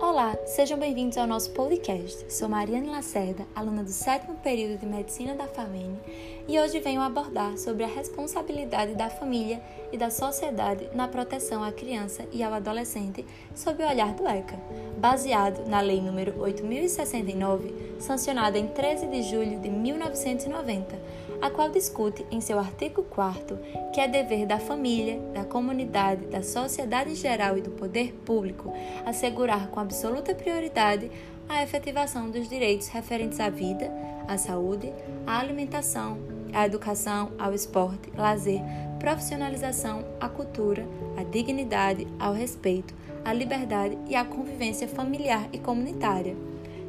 Olá, sejam bem-vindos ao nosso podcast. Sou Mariane Lacerda, aluna do sétimo período de Medicina da FAMENE, e hoje venho abordar sobre a responsabilidade da família e da sociedade na proteção à criança e ao adolescente sob o olhar do ECA, baseado na Lei nº 8069, sancionada em 13 de julho de 1990, a qual discute em seu artigo 4 que é dever da família, da comunidade, da sociedade em geral e do poder público assegurar com absoluta prioridade a efetivação dos direitos referentes à vida, à saúde, à alimentação, à educação, ao esporte, lazer, profissionalização, à cultura, à dignidade, ao respeito, à liberdade e à convivência familiar e comunitária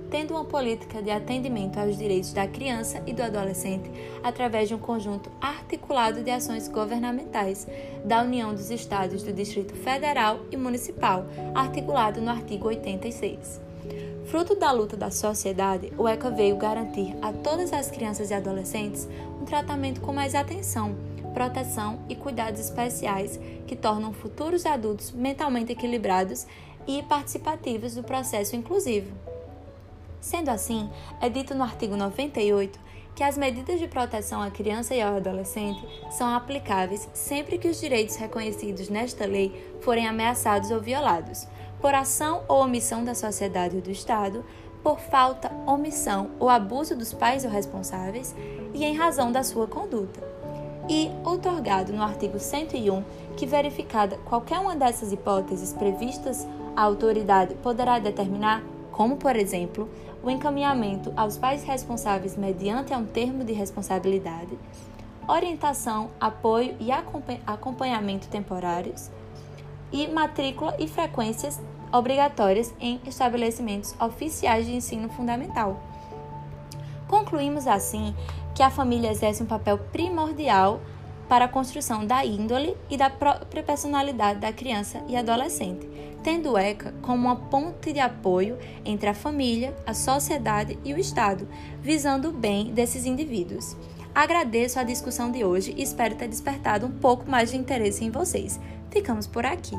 tendo uma política de atendimento aos direitos da criança e do adolescente através de um conjunto articulado de ações governamentais da União dos Estados do Distrito Federal e Municipal, articulado no artigo 86. Fruto da luta da sociedade, o ECA veio garantir a todas as crianças e adolescentes um tratamento com mais atenção, proteção e cuidados especiais que tornam futuros adultos mentalmente equilibrados e participativos do processo inclusivo. Sendo assim, é dito no artigo 98 que as medidas de proteção à criança e ao adolescente são aplicáveis sempre que os direitos reconhecidos nesta lei forem ameaçados ou violados, por ação ou omissão da sociedade ou do Estado, por falta, omissão ou abuso dos pais ou responsáveis e em razão da sua conduta. E outorgado no artigo 101 que, verificada qualquer uma dessas hipóteses previstas, a autoridade poderá determinar como, por exemplo, o encaminhamento aos pais responsáveis mediante um termo de responsabilidade, orientação, apoio e acompanhamento temporários, e matrícula e frequências obrigatórias em estabelecimentos oficiais de ensino fundamental. Concluímos assim que a família exerce um papel primordial para a construção da índole e da própria personalidade da criança e adolescente, tendo o ECA como uma ponte de apoio entre a família, a sociedade e o Estado, visando o bem desses indivíduos. Agradeço a discussão de hoje e espero ter despertado um pouco mais de interesse em vocês. Ficamos por aqui.